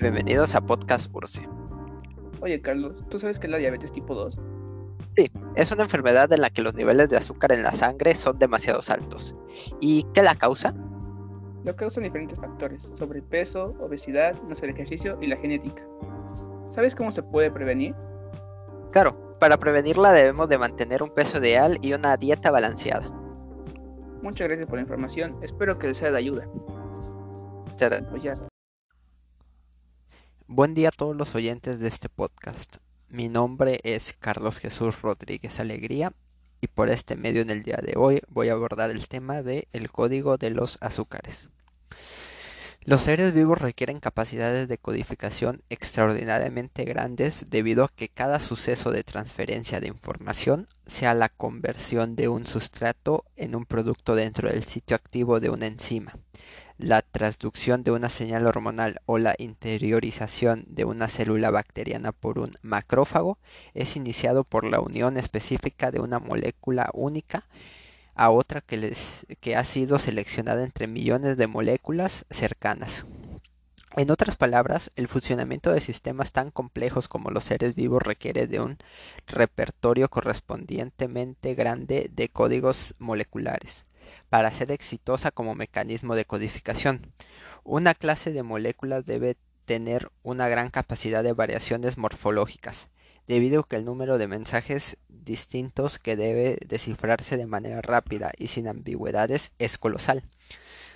bienvenidos a Podcast Urse. Oye Carlos, ¿tú sabes que es la diabetes tipo 2? Sí, es una enfermedad en la que los niveles de azúcar en la sangre son demasiado altos. ¿Y qué la causa? Lo causan diferentes factores, sobrepeso, obesidad, no hacer ejercicio y la genética. ¿Sabes cómo se puede prevenir? Claro, para prevenirla debemos de mantener un peso ideal y una dieta balanceada. Muchas gracias por la información, espero que les sea de ayuda. Oye. Buen día a todos los oyentes de este podcast. Mi nombre es Carlos Jesús Rodríguez Alegría y por este medio en el día de hoy voy a abordar el tema de el código de los azúcares. Los seres vivos requieren capacidades de codificación extraordinariamente grandes debido a que cada suceso de transferencia de información, sea la conversión de un sustrato en un producto dentro del sitio activo de una enzima, la transducción de una señal hormonal o la interiorización de una célula bacteriana por un macrófago es iniciado por la unión específica de una molécula única a otra que, que ha sido seleccionada entre millones de moléculas cercanas. En otras palabras, el funcionamiento de sistemas tan complejos como los seres vivos requiere de un repertorio correspondientemente grande de códigos moleculares para ser exitosa como mecanismo de codificación. Una clase de moléculas debe tener una gran capacidad de variaciones morfológicas, debido a que el número de mensajes distintos que debe descifrarse de manera rápida y sin ambigüedades es colosal.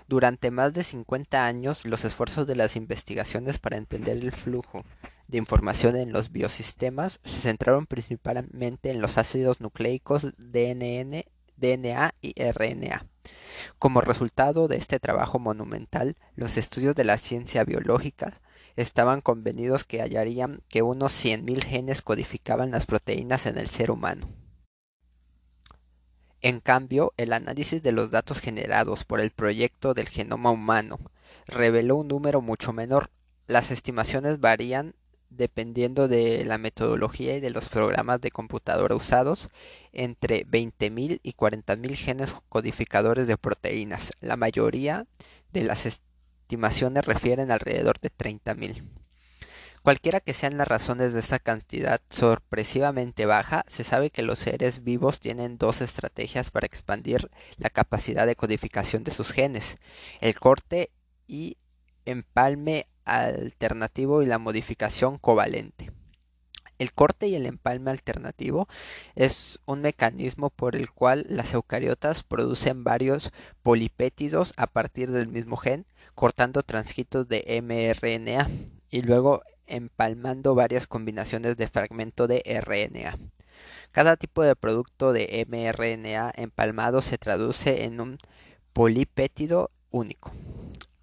Durante más de 50 años, los esfuerzos de las investigaciones para entender el flujo de información en los biosistemas se centraron principalmente en los ácidos nucleicos DNN, DNA y RNA. Como resultado de este trabajo monumental, los estudios de la ciencia biológica estaban convenidos que hallarían que unos 100.000 genes codificaban las proteínas en el ser humano. En cambio, el análisis de los datos generados por el proyecto del genoma humano reveló un número mucho menor. Las estimaciones varían dependiendo de la metodología y de los programas de computadora usados, entre 20.000 y 40.000 genes codificadores de proteínas. La mayoría de las estimaciones refieren alrededor de 30.000. Cualquiera que sean las razones de esta cantidad sorpresivamente baja, se sabe que los seres vivos tienen dos estrategias para expandir la capacidad de codificación de sus genes, el corte y empalme alternativo y la modificación covalente. El corte y el empalme alternativo es un mecanismo por el cual las eucariotas producen varios polipétidos a partir del mismo gen, cortando transcritos de mRNA y luego empalmando varias combinaciones de fragmento de RNA. Cada tipo de producto de mRNA empalmado se traduce en un polipétido único.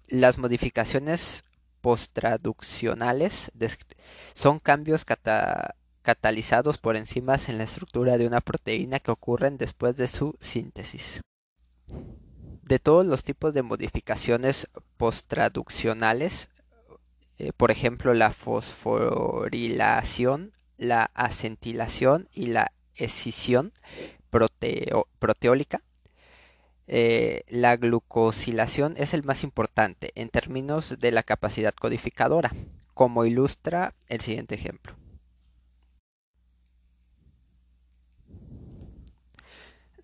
Las modificaciones posttraduccionales son cambios catalizados por enzimas en la estructura de una proteína que ocurren después de su síntesis. De todos los tipos de modificaciones posttraduccionales, eh, por ejemplo la fosforilación, la acentilación y la escisión proteólica, eh, la glucosilación es el más importante en términos de la capacidad codificadora, como ilustra el siguiente ejemplo.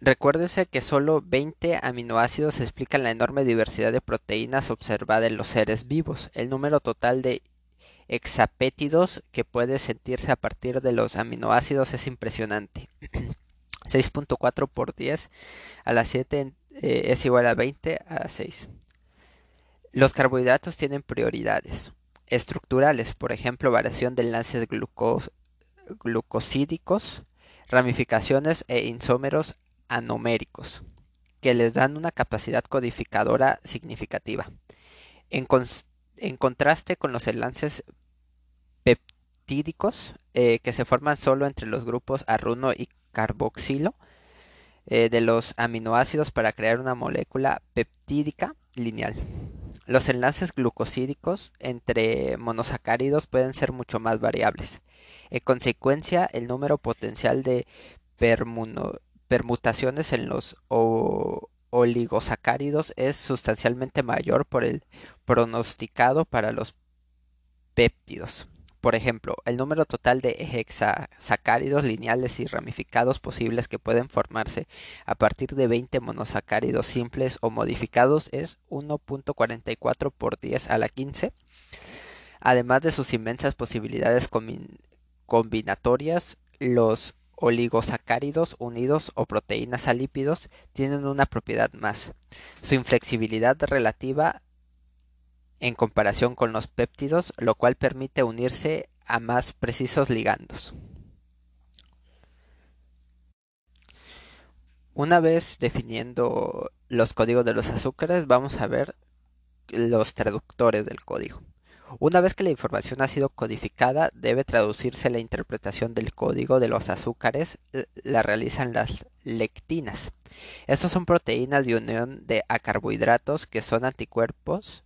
Recuérdese que solo 20 aminoácidos explican la enorme diversidad de proteínas observada en los seres vivos. El número total de hexapétidos que puede sentirse a partir de los aminoácidos es impresionante. 6.4 por 10 a la 7 eh, es igual a 20 a 6. Los carbohidratos tienen prioridades estructurales, por ejemplo, variación de enlaces glucosídicos, ramificaciones e isómeros anoméricos, que les dan una capacidad codificadora significativa. En, contraste con los enlaces peptídicos, eh, que se forman solo entre los grupos arruno y carboxilo, eh, de los aminoácidos para crear una molécula peptídica lineal. Los enlaces glucosídicos entre monosacáridos pueden ser mucho más variables. En consecuencia, el número potencial de permutaciones en los oligosacáridos es sustancialmente mayor por el pronosticado para los péptidos. Por ejemplo, el número total de hexasacáridos lineales y ramificados posibles que pueden formarse a partir de 20 monosacáridos simples o modificados es 1.44 por 10 a la 15, además de sus inmensas posibilidades combinatorias, los oligosacáridos unidos o proteínas a lípidos tienen una propiedad más. Su inflexibilidad relativa en comparación con los péptidos, lo cual permite unirse a más precisos ligandos. Una vez definiendo los códigos de los azúcares, vamos a ver los traductores del código. Una vez que la información ha sido codificada, debe traducirse la interpretación del código de los azúcares, la realizan las lectinas. Estas son proteínas de unión de carbohidratos que son anticuerpos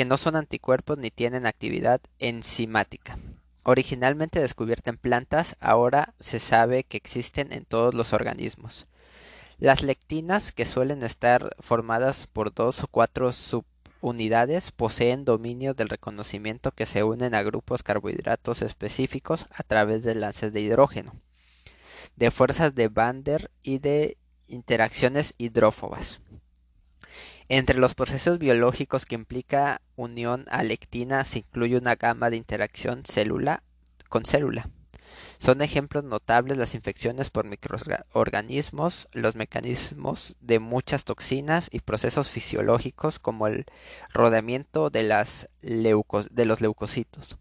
que no son anticuerpos ni tienen actividad enzimática. Originalmente descubierta en plantas, ahora se sabe que existen en todos los organismos. Las lectinas, que suelen estar formadas por dos o cuatro subunidades, poseen dominio del reconocimiento que se unen a grupos carbohidratos específicos a través de lances de hidrógeno, de fuerzas de Van der y de interacciones hidrófobas. Entre los procesos biológicos que implica unión a lectina se incluye una gama de interacción célula con célula. Son ejemplos notables las infecciones por microorganismos, los mecanismos de muchas toxinas y procesos fisiológicos como el rodeamiento de, los leucocitos.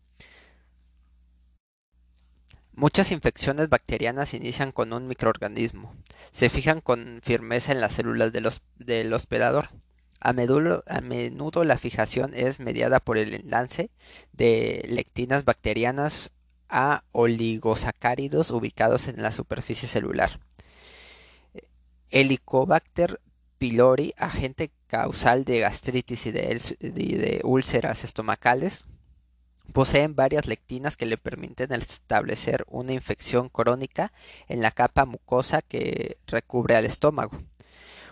Muchas infecciones bacterianas inician con un microorganismo. Se fijan con firmeza en las células del hospedador. A menudo, la fijación es mediada por el enlace de lectinas bacterianas a oligosacáridos ubicados en la superficie celular. Helicobacter pylori, agente causal de gastritis y de, úlceras estomacales, poseen varias lectinas que le permiten establecer una infección crónica en la capa mucosa que recubre al estómago.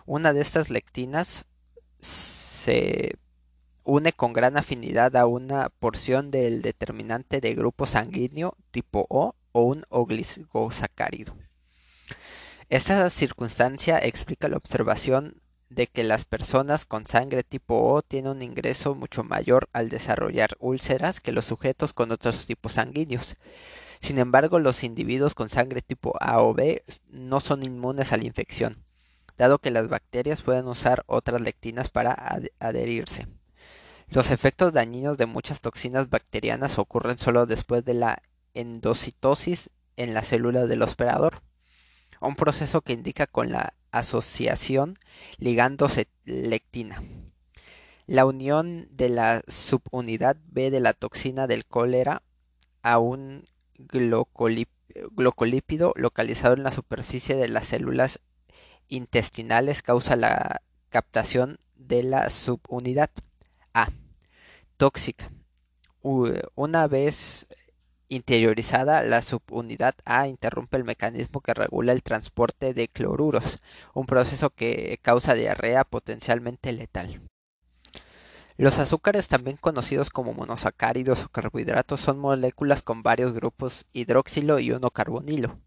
Una de estas lectinas se une con gran afinidad a una porción del determinante de grupo sanguíneo tipo O o un oglisosacárido. Esta circunstancia explica la observación de que las personas con sangre tipo O tienen un ingreso mucho mayor al desarrollar úlceras que los sujetos con otros tipos sanguíneos. Sin embargo, los individuos con sangre tipo A o B no son inmunes a la infección dado que las bacterias pueden usar otras lectinas para adherirse. Los efectos dañinos de muchas toxinas bacterianas ocurren solo después de la endocitosis en la célula del hospedador, un proceso que indica con la asociación ligando-lectina. La unión de la subunidad B de la toxina del cólera a un glucolípido localizado en la superficie de las células intestinales causa la captación de la subunidad A. Tóxica. Una vez interiorizada, la subunidad A interrumpe el mecanismo que regula el transporte de cloruros, un proceso que causa diarrea potencialmente letal. Los azúcares, también conocidos como monosacáridos o carbohidratos, son moléculas con varios grupos hidroxilo y uno carbonilo.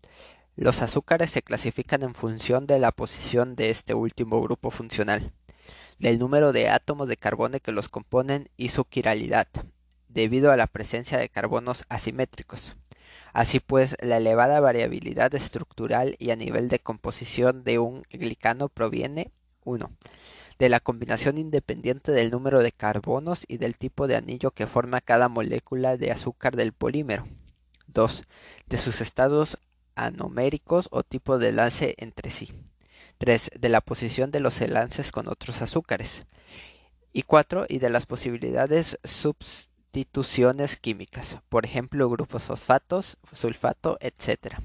Los azúcares se clasifican en función de la posición de este último grupo funcional, del número de átomos de carbono que los componen y su quiralidad, debido a la presencia de carbonos asimétricos. Así pues, la elevada variabilidad estructural y a nivel de composición de un glicano proviene 1. de la combinación independiente del número de carbonos y del tipo de anillo que forma cada molécula de azúcar del polímero. 2. de sus estados anoméricos o tipo de enlace entre sí. 3. De la posición de los enlaces con otros azúcares. Y 4. Y de las posibilidades sustituciones químicas, por ejemplo grupos fosfatos, sulfato, etc.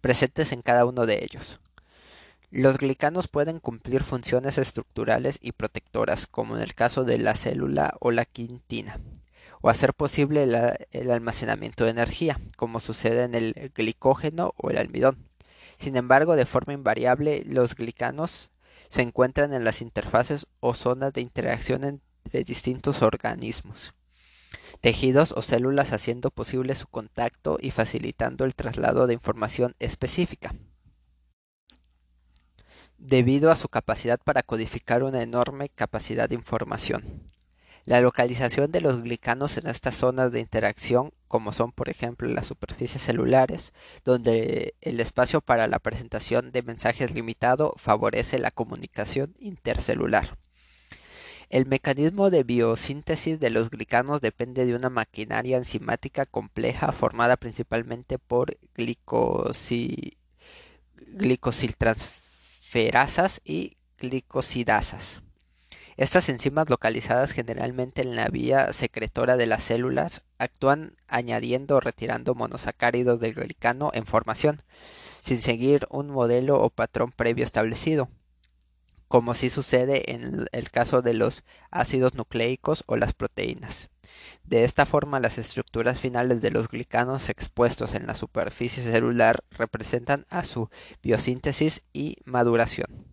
presentes en cada uno de ellos. Los glicanos pueden cumplir funciones estructurales y protectoras, como en el caso de la célula o la quintina o hacer posible el almacenamiento de energía, como sucede en el glicógeno o el almidón. Sin embargo, de forma invariable, los glicanos se encuentran en las interfaces o zonas de interacción entre distintos organismos. tejidos o células haciendo posible su contacto y facilitando el traslado de información específica. Debido a su capacidad para codificar una enorme capacidad de información. La localización de los glicanos en estas zonas de interacción, como son por ejemplo las superficies celulares, donde el espacio para la presentación de mensajes limitado favorece la comunicación intercelular. El mecanismo de biosíntesis de los glicanos depende de una maquinaria enzimática compleja formada principalmente por glicosiltransferasas y glicosidasas. Estas enzimas localizadas generalmente en la vía secretora de las células actúan añadiendo o retirando monosacáridos del glicano en formación, sin seguir un modelo o patrón previo establecido, como sí sucede en el caso de los ácidos nucleicos o las proteínas. De esta forma, las estructuras finales de los glicanos expuestos en la superficie celular representan a su biosíntesis y maduración.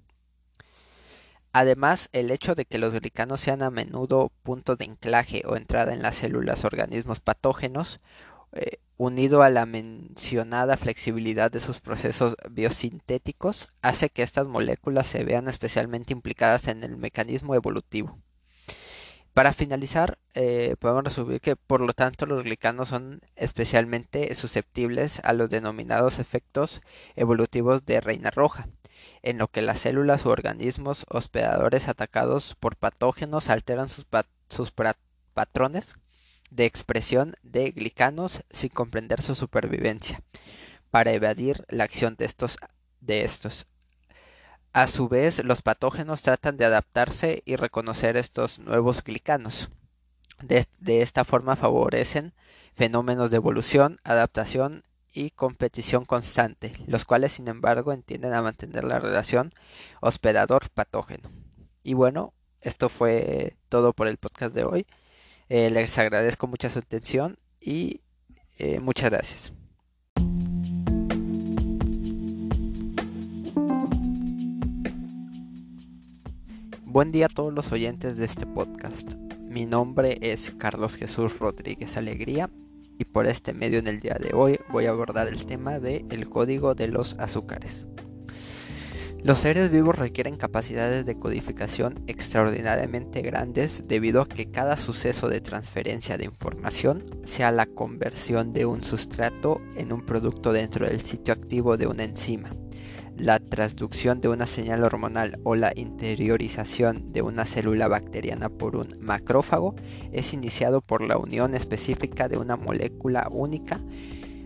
Además, el hecho de que los glicanos sean a menudo punto de anclaje o entrada en las células organismos patógenos, eh, unido a la mencionada flexibilidad de sus procesos biosintéticos, hace que estas moléculas se vean especialmente implicadas en el mecanismo evolutivo. Para finalizar, eh, podemos resumir que por lo tanto los glicanos son especialmente susceptibles a los denominados efectos evolutivos de reina roja, en lo que las células u organismos hospedadores atacados por patógenos alteran sus, patrones de expresión de glicanos sin comprender su supervivencia, para evadir la acción de estos, de estos. A su vez, los patógenos tratan de adaptarse y reconocer estos nuevos glicanos. de esta forma favorecen fenómenos de evolución, adaptación y competición constante, los cuales sin embargo entienden a mantener la relación hospedador-patógeno. Y bueno, esto fue todo por el podcast de hoy. Eh, les agradezco mucho su atención y eh, muchas gracias. Buen día a todos los oyentes de este podcast. Mi nombre es Carlos Jesús Rodríguez Alegría y por este medio en el día de hoy voy a abordar el tema de el código de los azúcares. Los seres vivos requieren capacidades de codificación extraordinariamente grandes debido a que cada suceso de transferencia de información, sea la conversión de un sustrato en un producto dentro del sitio activo de una enzima, la transducción de una señal hormonal o la interiorización de una célula bacteriana por un macrófago es iniciado por la unión específica de una molécula única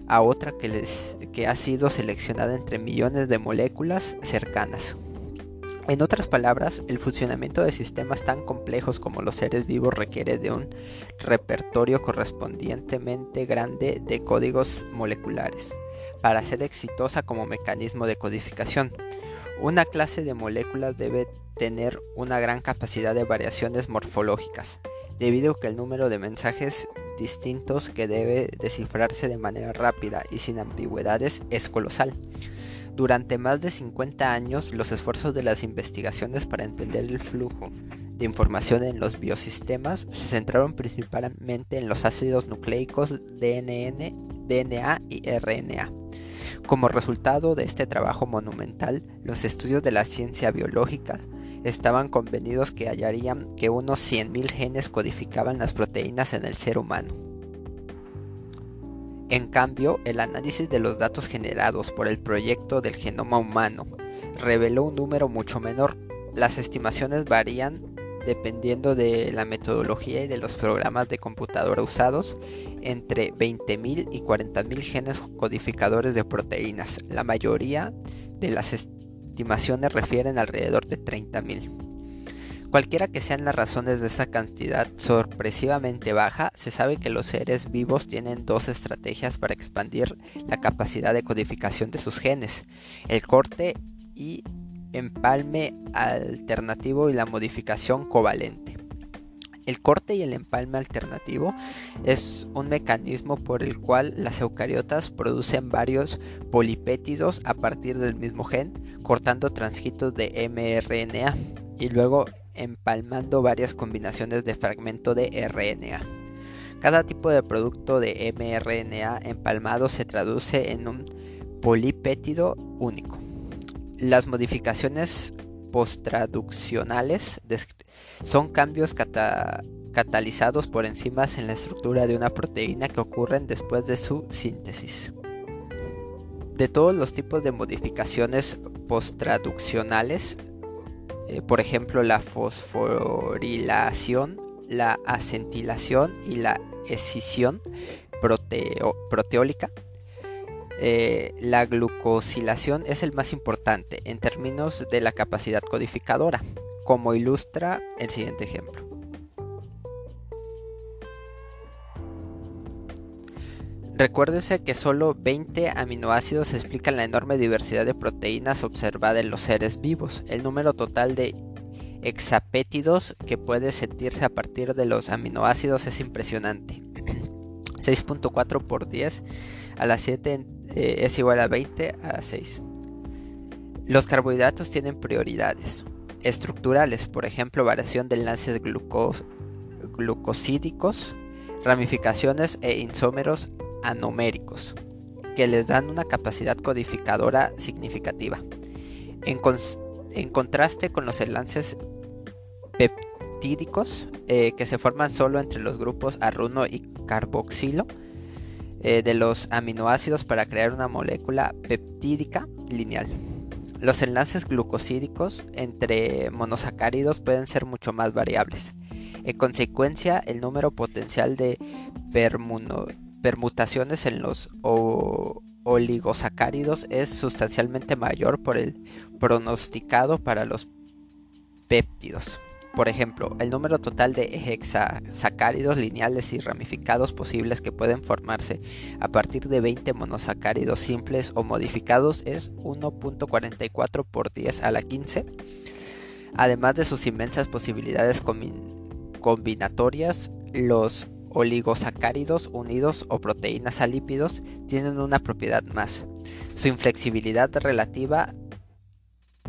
a otra que, les, que ha sido seleccionada entre millones de moléculas cercanas. En otras palabras, el funcionamiento de sistemas tan complejos como los seres vivos requiere de un repertorio correspondientemente grande de códigos moleculares para ser exitosa como mecanismo de codificación. Una clase de moléculas debe tener una gran capacidad de variaciones morfológicas, debido a que el número de mensajes distintos que debe descifrarse de manera rápida y sin ambigüedades es colosal. Durante más de 50 años, los esfuerzos de las investigaciones para entender el flujo de información en los biosistemas se centraron principalmente en los ácidos nucleicos DNA y RNA. Como resultado de este trabajo monumental, los estudios de la ciencia biológica estaban convenidos que hallarían que unos 100.000 genes codificaban las proteínas en el ser humano. En cambio, el análisis de los datos generados por el proyecto del genoma humano reveló un número mucho menor. Las estimaciones varían dependiendo de la metodología y de los programas de computadora usados, entre 20.000 y 40.000 genes codificadores de proteínas. La mayoría de las estimaciones refieren alrededor de 30.000. Cualquiera que sean las razones de esta cantidad sorpresivamente baja, se sabe que los seres vivos tienen dos estrategias para expandir la capacidad de codificación de sus genes, el corte y empalme alternativo y la modificación covalente. El corte y el empalme alternativo es un mecanismo por el cual las eucariotas producen varios polipétidos a partir del mismo gen, cortando transcritos de mRNA y luego empalmando varias combinaciones de fragmento de RNA. Cada tipo de producto de mRNA empalmado se traduce en un polipéptido único. Las modificaciones posttraduccionales son cambios catalizados por enzimas en la estructura de una proteína que ocurren después de su síntesis. De todos los tipos de modificaciones posttraduccionales, eh, por ejemplo la fosforilación, la acentilación y la escisión proteólica, eh, la glucosilación es el más importante en términos de la capacidad codificadora, como ilustra el siguiente ejemplo. Recuérdese que solo 20 aminoácidos explican la enorme diversidad de proteínas observada en los seres vivos. El número total de hexapétidos que puede sentirse a partir de los aminoácidos es impresionante. 6.4 por 10 a la 7 eh, es igual a 20 a 6. Los carbohidratos tienen prioridades estructurales, por ejemplo, variación de enlaces glucosídicos, ramificaciones e isómeros anoméricos, que les dan una capacidad codificadora significativa. En, contraste con los enlaces peptídicos, eh, que se forman solo entre los grupos arruno y carboxilo, eh, de los aminoácidos para crear una molécula peptídica lineal. Los enlaces glucosídicos entre monosacáridos pueden ser mucho más variables. En consecuencia, el número potencial de permutaciones en los oligosacáridos es sustancialmente mayor por el pronosticado para los péptidos. Por ejemplo, el número total de hexasacáridos lineales y ramificados posibles que pueden formarse a partir de 20 monosacáridos simples o modificados es 1.44 por 10 a la 15. Además de sus inmensas posibilidades combinatorias, los oligosacáridos unidos o proteínas a lípidos tienen una propiedad más. Su inflexibilidad relativa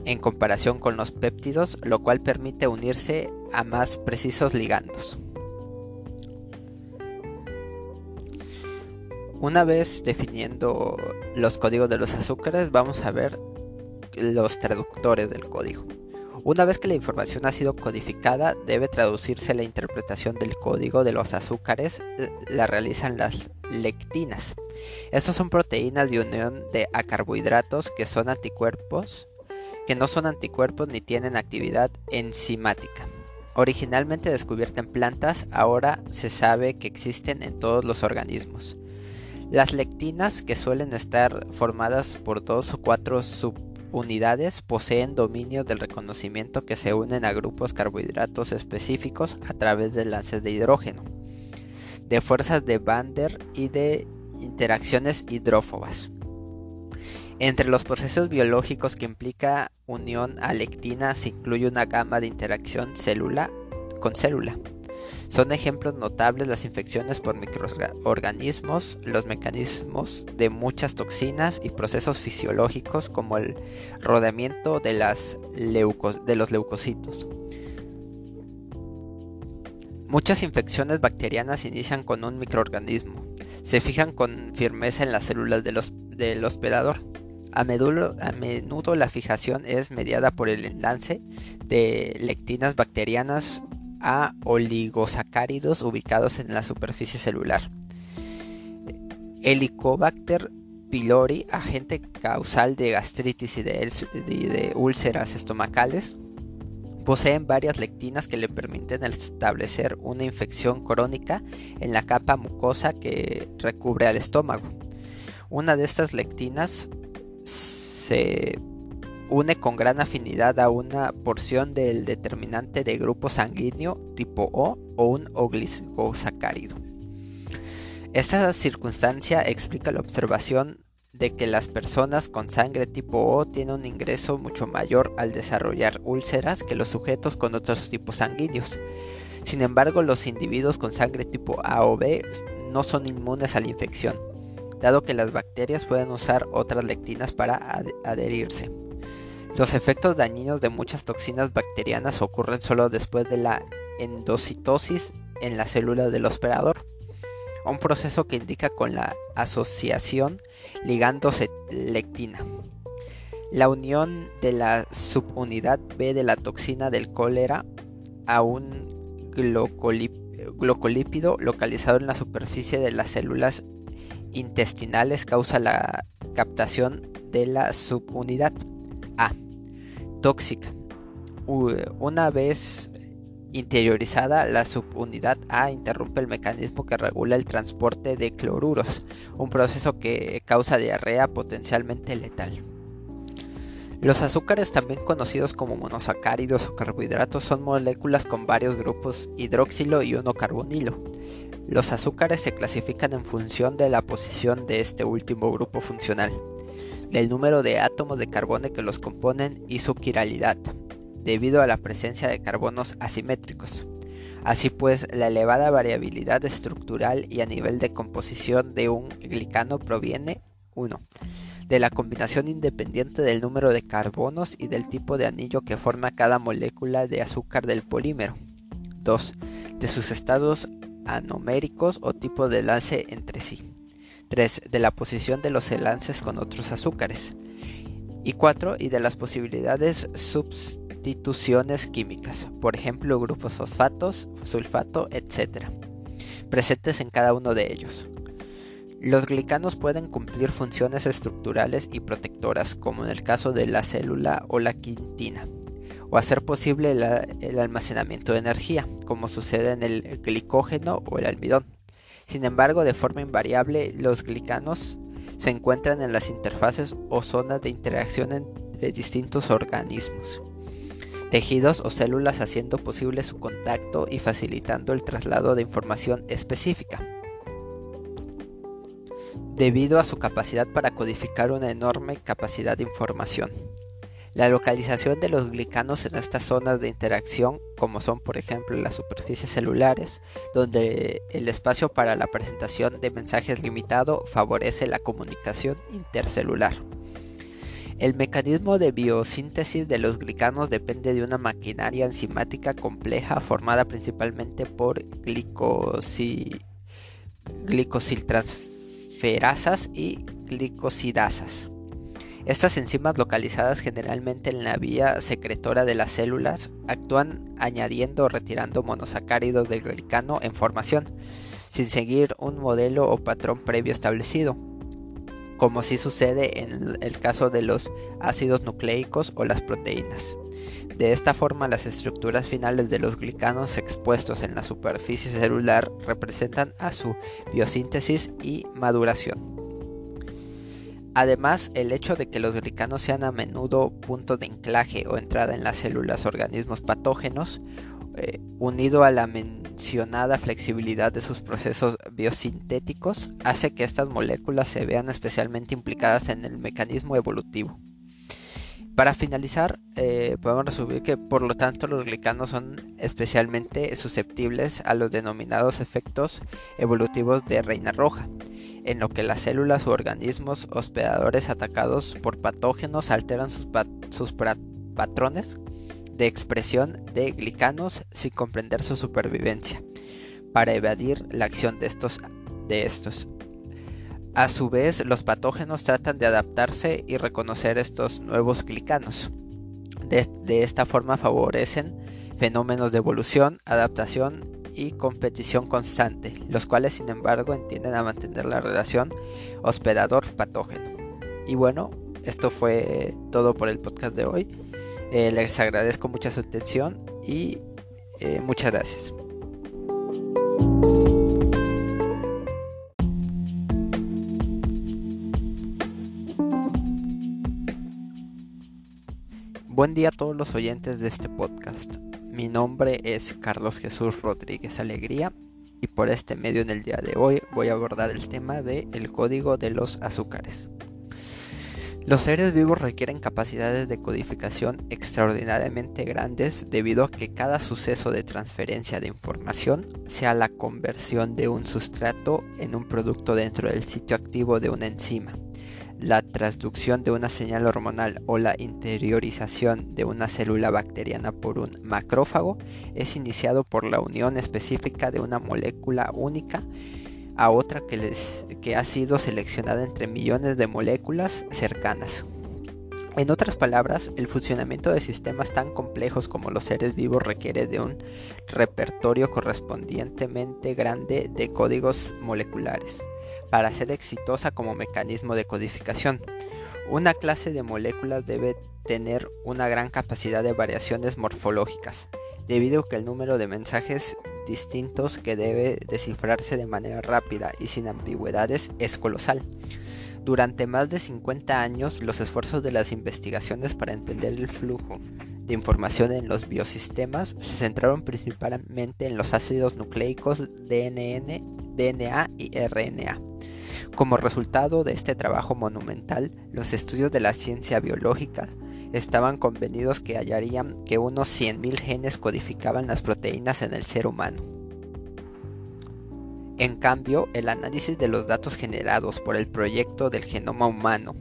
en comparación con los péptidos, lo cual permite unirse a más precisos ligandos. Una vez definiendo los códigos de los azúcares, vamos a ver los traductores del código. Una vez que la información ha sido codificada, debe traducirse la interpretación del código de los azúcares, la realizan las lectinas. Estas son proteínas de unión de carbohidratos que son anticuerpos que no son anticuerpos ni tienen actividad enzimática. Originalmente descubierta en plantas, ahora se sabe que existen en todos los organismos. Las lectinas, que suelen estar formadas por dos o cuatro subunidades, poseen dominio del reconocimiento que se unen a grupos carbohidratos específicos a través de lances de hidrógeno, de fuerzas de Van der y de interacciones hidrófobas. Entre los procesos biológicos que implica unión a lectina se incluye una gama de interacción célula con célula. Son ejemplos notables las infecciones por microorganismos, los mecanismos de muchas toxinas y procesos fisiológicos como el rodeamiento de, las de los leucocitos. Muchas infecciones bacterianas inician con un microorganismo. Se fijan con firmeza en las células del hospedador a menudo, la fijación es mediada por el enlace de lectinas bacterianas a oligosacáridos ubicados en la superficie celular. Helicobacter pylori, agente causal de gastritis y de, úlceras estomacales, poseen varias lectinas que le permiten establecer una infección crónica en la capa mucosa que recubre al estómago. Una de estas lectinas se une con gran afinidad a una porción del determinante de grupo sanguíneo tipo O o un oglisosacárido. Esta circunstancia explica la observación de que las personas con sangre tipo O tienen un ingreso mucho mayor al desarrollar úlceras que los sujetos con otros tipos sanguíneos. Sin embargo, los individuos con sangre tipo A o B no son inmunes a la infección dado que las bacterias pueden usar otras lectinas para adherirse. Los efectos dañinos de muchas toxinas bacterianas ocurren solo después de la endocitosis en la célula del hospedador. un proceso que indica con la asociación ligando-lectina. La unión de la subunidad B de la toxina del cólera a un glucolípido localizado en la superficie de las células intestinales causa la captación de la subunidad A. Tóxica. Una vez interiorizada, la subunidad A interrumpe el mecanismo que regula el transporte de cloruros, un proceso que causa diarrea potencialmente letal. Los azúcares, también conocidos como monosacáridos o carbohidratos, son moléculas con varios grupos hidroxilo y uno carbonilo. Los azúcares se clasifican en función de la posición de este último grupo funcional, del número de átomos de carbono que los componen y su quiralidad, debido a la presencia de carbonos asimétricos. Así pues, la elevada variabilidad estructural y a nivel de composición de un glicano proviene 1. De la combinación independiente del número de carbonos y del tipo de anillo que forma cada molécula de azúcar del polímero. 2. De sus estados anoméricos o tipo de lance entre sí. 3. De la posición de los enlaces con otros azúcares. Y 4. Y de las posibilidades sustituciones químicas, por ejemplo grupos fosfatos, sulfato, etc. presentes en cada uno de ellos. Los glicanos pueden cumplir funciones estructurales y protectoras, como en el caso de la célula o la quintina o hacer posible el almacenamiento de energía, como sucede en el glicógeno o el almidón. Sin embargo, de forma invariable, los glicanos se encuentran en las interfaces o zonas de interacción entre distintos organismos, tejidos o células haciendo posible su contacto y facilitando el traslado de información específica. Debido a su capacidad para codificar una enorme capacidad de información. La localización de los glicanos en estas zonas de interacción, como son por ejemplo las superficies celulares, donde el espacio para la presentación de mensajes limitado favorece la comunicación intercelular. El mecanismo de biosíntesis de los glicanos depende de una maquinaria enzimática compleja formada principalmente por glicosiltransferasas y glicosidasas. Estas enzimas localizadas generalmente en la vía secretora de las células actúan añadiendo o retirando monosacáridos del glicano en formación, sin seguir un modelo o patrón previo establecido, como si sucede en el caso de los ácidos nucleicos o las proteínas. De esta forma, las estructuras finales de los glicanos expuestos en la superficie celular representan a su biosíntesis y maduración. Además, el hecho de que los glicanos sean a menudo punto de anclaje o entrada en las células organismos patógenos, eh, unido a la mencionada flexibilidad de sus procesos biosintéticos, hace que estas moléculas se vean especialmente implicadas en el mecanismo evolutivo. Para finalizar, eh, podemos resumir que por lo tanto los glicanos son especialmente susceptibles a los denominados efectos evolutivos de reina roja, en lo que las células u organismos hospedadores atacados por patógenos alteran sus, patrones de expresión de glicanos sin comprender su supervivencia, para evadir la acción de estos, de estos. A su vez, los patógenos tratan de adaptarse y reconocer estos nuevos glicanos. de esta forma favorecen fenómenos de evolución, adaptación y competición constante, los cuales sin embargo entienden a mantener la relación hospedador-patógeno. Y bueno, esto fue todo por el podcast de hoy. Eh, les agradezco mucho su atención y eh, muchas gracias. Buen día a todos los oyentes de este podcast. Mi nombre es Carlos Jesús Rodríguez Alegría y por este medio en el día de hoy voy a abordar el tema de el código de los azúcares. Los seres vivos requieren capacidades de codificación extraordinariamente grandes debido a que cada suceso de transferencia de información, sea la conversión de un sustrato en un producto dentro del sitio activo de una enzima, la transducción de una señal hormonal o la interiorización de una célula bacteriana por un macrófago es iniciado por la unión específica de una molécula única a otra que, les, que ha sido seleccionada entre millones de moléculas cercanas. En otras palabras, el funcionamiento de sistemas tan complejos como los seres vivos requiere de un repertorio correspondientemente grande de códigos moleculares para ser exitosa como mecanismo de codificación. Una clase de moléculas debe tener una gran capacidad de variaciones morfológicas, debido a que el número de mensajes distintos que debe descifrarse de manera rápida y sin ambigüedades es colosal. Durante más de 50 años, los esfuerzos de las investigaciones para entender el flujo de información en los biosistemas se centraron principalmente en los ácidos nucleicos DNA y RNA. Como resultado de este trabajo monumental, los estudios de la ciencia biológica estaban convenidos que hallarían que unos 100.000 genes codificaban las proteínas en el ser humano. En cambio, el análisis de los datos generados por el proyecto del genoma humano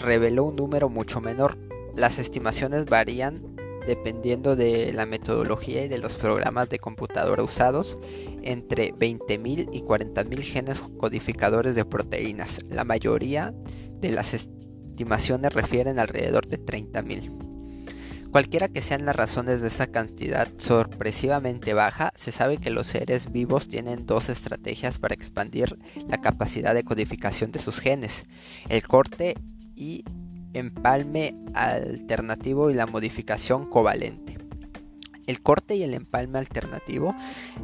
reveló un número mucho menor. Las estimaciones varían dependiendo de la metodología y de los programas de computadora usados, entre 20.000 y 40.000 genes codificadores de proteínas. La mayoría de las estimaciones refieren alrededor de 30.000. Cualquiera que sean las razones de esta cantidad sorpresivamente baja, se sabe que los seres vivos tienen dos estrategias para expandir la capacidad de codificación de sus genes, el corte y empalme alternativo y la modificación covalente. El corte y el empalme alternativo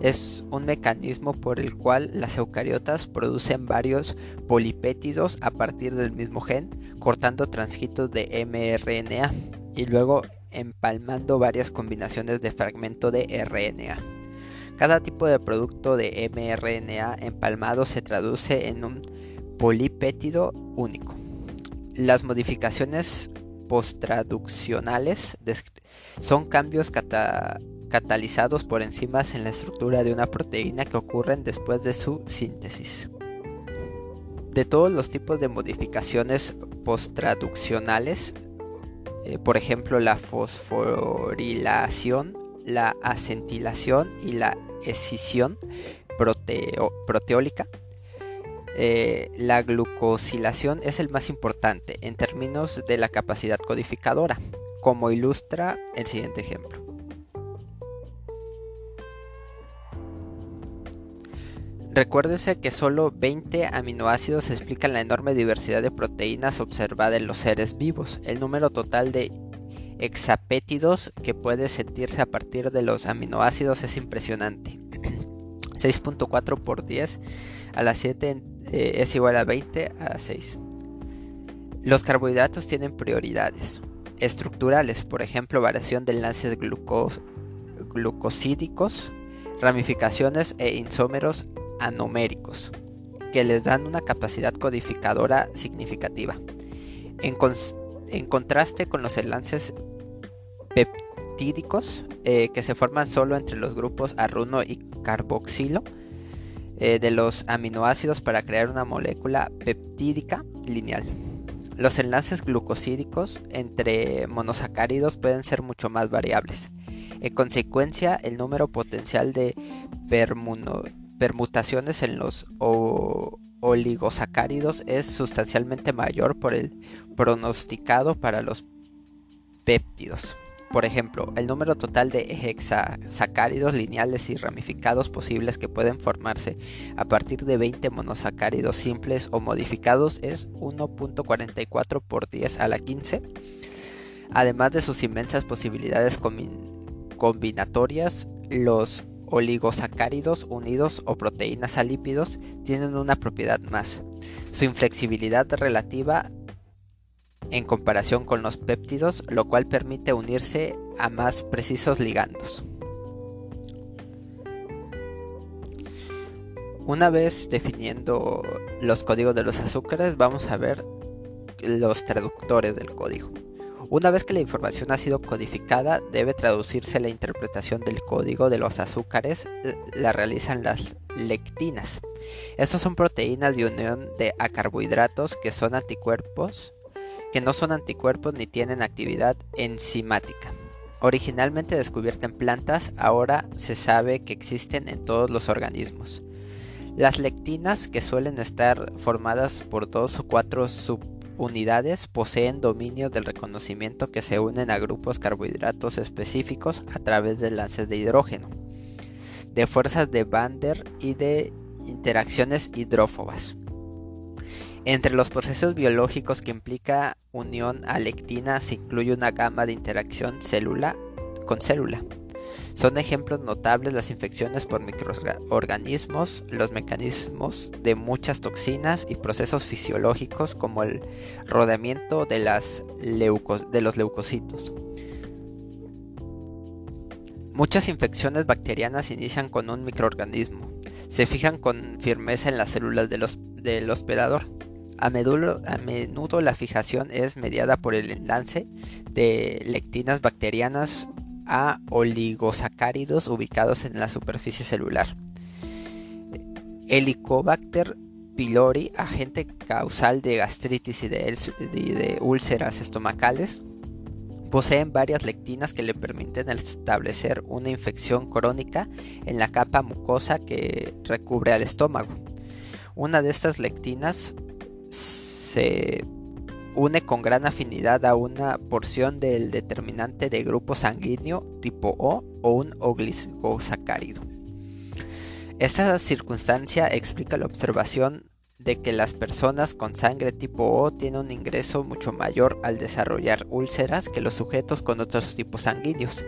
es un mecanismo por el cual las eucariotas producen varios polipétidos a partir del mismo gen, cortando transcritos de mRNA y luego empalmando varias combinaciones de fragmento de RNA. Cada tipo de producto de mRNA empalmado se traduce en un polipétido único. Las modificaciones posttraduccionales son cambios catalizados por enzimas en la estructura de una proteína que ocurren después de su síntesis. De todos los tipos de modificaciones posttraduccionales, eh, por ejemplo la fosforilación, la acentilación y la escisión proteólica, eh, la glucosilación es el más importante en términos de la capacidad codificadora, como ilustra el siguiente ejemplo. Recuérdese que solo 20 aminoácidos explican la enorme diversidad de proteínas observada en los seres vivos. El número total de hexapétidos que puede sentirse a partir de los aminoácidos es impresionante. 6.4 por 10 a la 7 eh, es igual a 20 a 6. Los carbohidratos tienen prioridades estructurales, por ejemplo, variación de enlaces glucosídicos, ramificaciones e isómeros anoméricos, que les dan una capacidad codificadora significativa. En, contraste con los enlaces peptídicos, eh, que se forman solo entre los grupos arruno y carboxilo, eh, de los aminoácidos para crear una molécula peptídica lineal. Los enlaces glucosídicos entre monosacáridos pueden ser mucho más variables. En consecuencia, el número potencial de permutaciones en los oligosacáridos es sustancialmente mayor por el pronosticado para los péptidos. Por ejemplo, el número total de hexasacáridos lineales y ramificados posibles que pueden formarse a partir de 20 monosacáridos simples o modificados es 1.44 por 10 a la 15. Además de sus inmensas posibilidades combinatorias, los oligosacáridos unidos o proteínas a lípidos tienen una propiedad más. Su inflexibilidad relativa en comparación con los péptidos, lo cual permite unirse a más precisos ligandos. Una vez definiendo los códigos de los azúcares, vamos a ver los traductores del código. Una vez que la información ha sido codificada, debe traducirse la interpretación del código de los azúcares, la realizan las lectinas. Estas son proteínas de unión de carbohidratos que son anticuerpos que no son anticuerpos ni tienen actividad enzimática. Originalmente descubierta en plantas, ahora se sabe que existen en todos los organismos. Las lectinas, que suelen estar formadas por dos o cuatro subunidades, poseen dominio del reconocimiento que se unen a grupos carbohidratos específicos a través de lances de hidrógeno, de fuerzas de Van der y de interacciones hidrófobas. Entre los procesos biológicos que implica unión a lectina se incluye una gama de interacción célula con célula. Son ejemplos notables las infecciones por microorganismos, los mecanismos de muchas toxinas y procesos fisiológicos como el rodeamiento de, las de los leucocitos. Muchas infecciones bacterianas inician con un microorganismo. Se fijan con firmeza en las células del hospedador. A menudo, la fijación es mediada por el enlace de lectinas bacterianas a oligosacáridos ubicados en la superficie celular. Helicobacter pylori, agente causal de gastritis y de, úlceras estomacales, poseen varias lectinas que le permiten establecer una infección crónica en la capa mucosa que recubre al estómago. Una de estas lectinas se une con gran afinidad a una porción del determinante de grupo sanguíneo tipo O o un oglisosacárido. Esta circunstancia explica la observación de que las personas con sangre tipo O tienen un ingreso mucho mayor al desarrollar úlceras que los sujetos con otros tipos sanguíneos.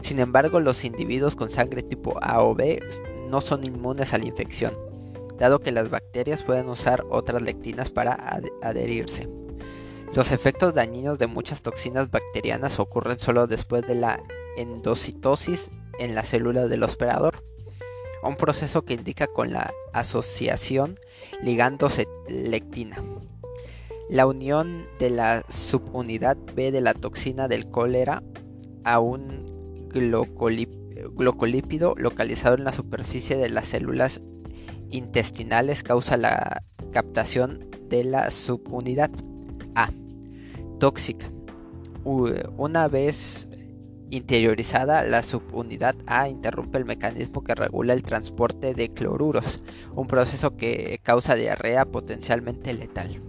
Sin embargo, los individuos con sangre tipo A o B no son inmunes a la infección, dado que las bacterias pueden usar otras lectinas para adherirse. Los efectos dañinos de muchas toxinas bacterianas ocurren solo después de la endocitosis en la célula del hospedador, un proceso que indica con la asociación ligando-lectina. La unión de la subunidad B de la toxina del cólera a un glucolípido localizado en la superficie de las células intestinales causa la captación de la subunidad A tóxica. Una vez interiorizada, la subunidad A interrumpe el mecanismo que regula el transporte de cloruros, un proceso que causa diarrea potencialmente letal.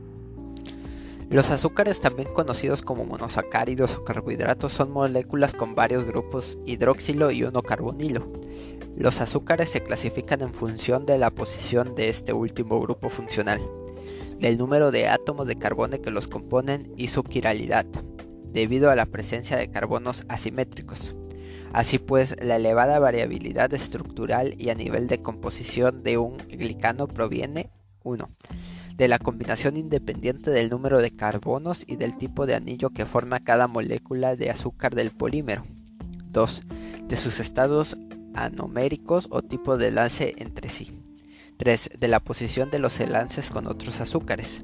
Los azúcares, también conocidos como monosacáridos o carbohidratos, son moléculas con varios grupos hidroxilo y uno carbonilo. Los azúcares se clasifican en función de la posición de este último grupo funcional del número de átomos de carbono que los componen y su quiralidad, debido a la presencia de carbonos asimétricos. Así pues, la elevada variabilidad estructural y a nivel de composición de un glicano proviene 1. De la combinación independiente del número de carbonos y del tipo de anillo que forma cada molécula de azúcar del polímero. 2. De sus estados anoméricos o tipo de enlace entre sí. 3. De la posición de los enlaces con otros azúcares.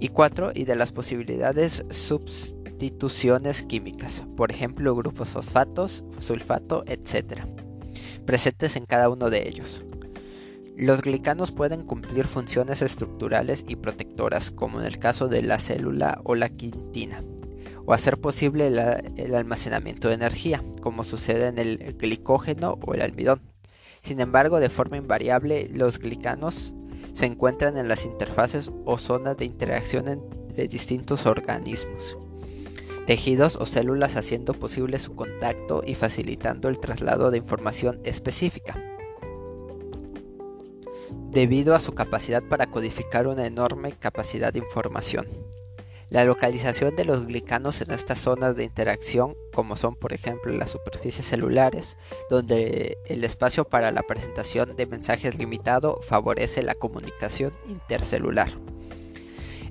Y 4. Y de las posibilidades sustituciones químicas, por ejemplo grupos fosfatos, sulfato, etc. presentes en cada uno de ellos. Los glicanos pueden cumplir funciones estructurales y protectoras, como en el caso de la célula o la quintina, o hacer posible el almacenamiento de energía, como sucede en el glicógeno o el almidón. Sin embargo, de forma invariable, los glicanos se encuentran en las interfaces o zonas de interacción entre distintos organismos, tejidos o células haciendo posible su contacto y facilitando el traslado de información específica. Debido a su capacidad para codificar una enorme capacidad de información. La localización de los glicanos en estas zonas de interacción, como son por ejemplo las superficies celulares, donde el espacio para la presentación de mensajes limitado favorece la comunicación intercelular.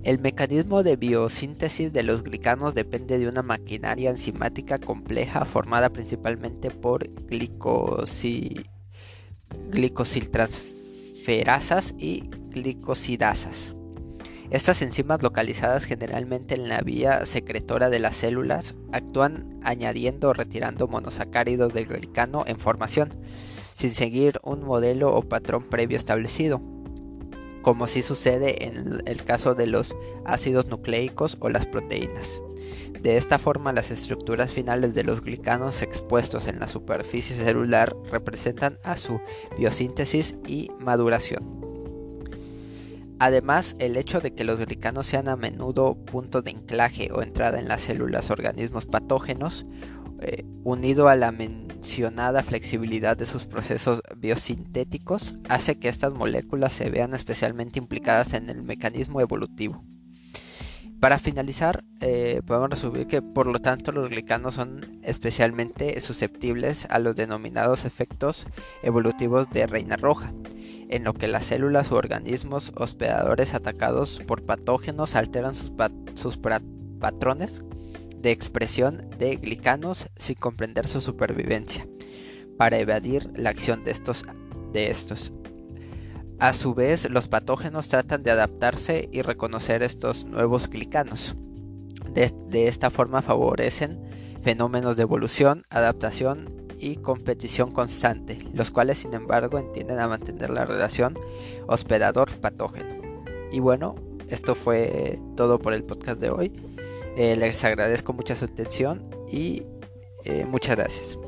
El mecanismo de biosíntesis de los glicanos depende de una maquinaria enzimática compleja formada principalmente por glicosiltransferasas y glicosidasas. Estas enzimas localizadas generalmente en la vía secretora de las células actúan añadiendo o retirando monosacáridos del glicano en formación, sin seguir un modelo o patrón previo establecido. como sí sucede en el caso de los ácidos nucleicos o las proteínas. De esta forma, las estructuras finales de los glicanos expuestos en la superficie celular representan a su biosíntesis y maduración. Además, el hecho de que los glicanos sean a menudo punto de anclaje o entrada en las células organismos patógenos, eh, unido a la mencionada flexibilidad de sus procesos biosintéticos, hace que estas moléculas se vean especialmente implicadas en el mecanismo evolutivo. Para finalizar, eh, podemos resumir que por lo tanto los glicanos son especialmente susceptibles a los denominados efectos evolutivos de reina roja, en lo que las células u organismos hospedadores atacados por patógenos alteran sus, patrones de expresión de glicanos sin comprender su supervivencia, para evadir la acción de estos, de estos a su vez, los patógenos tratan de adaptarse y reconocer estos nuevos glicanos. De, esta forma favorecen fenómenos de evolución, adaptación y competición constante, los cuales sin embargo entienden a mantener la relación hospedador-patógeno. Y bueno, esto fue todo por el podcast de hoy. Eh, les agradezco mucha su atención y eh, muchas gracias.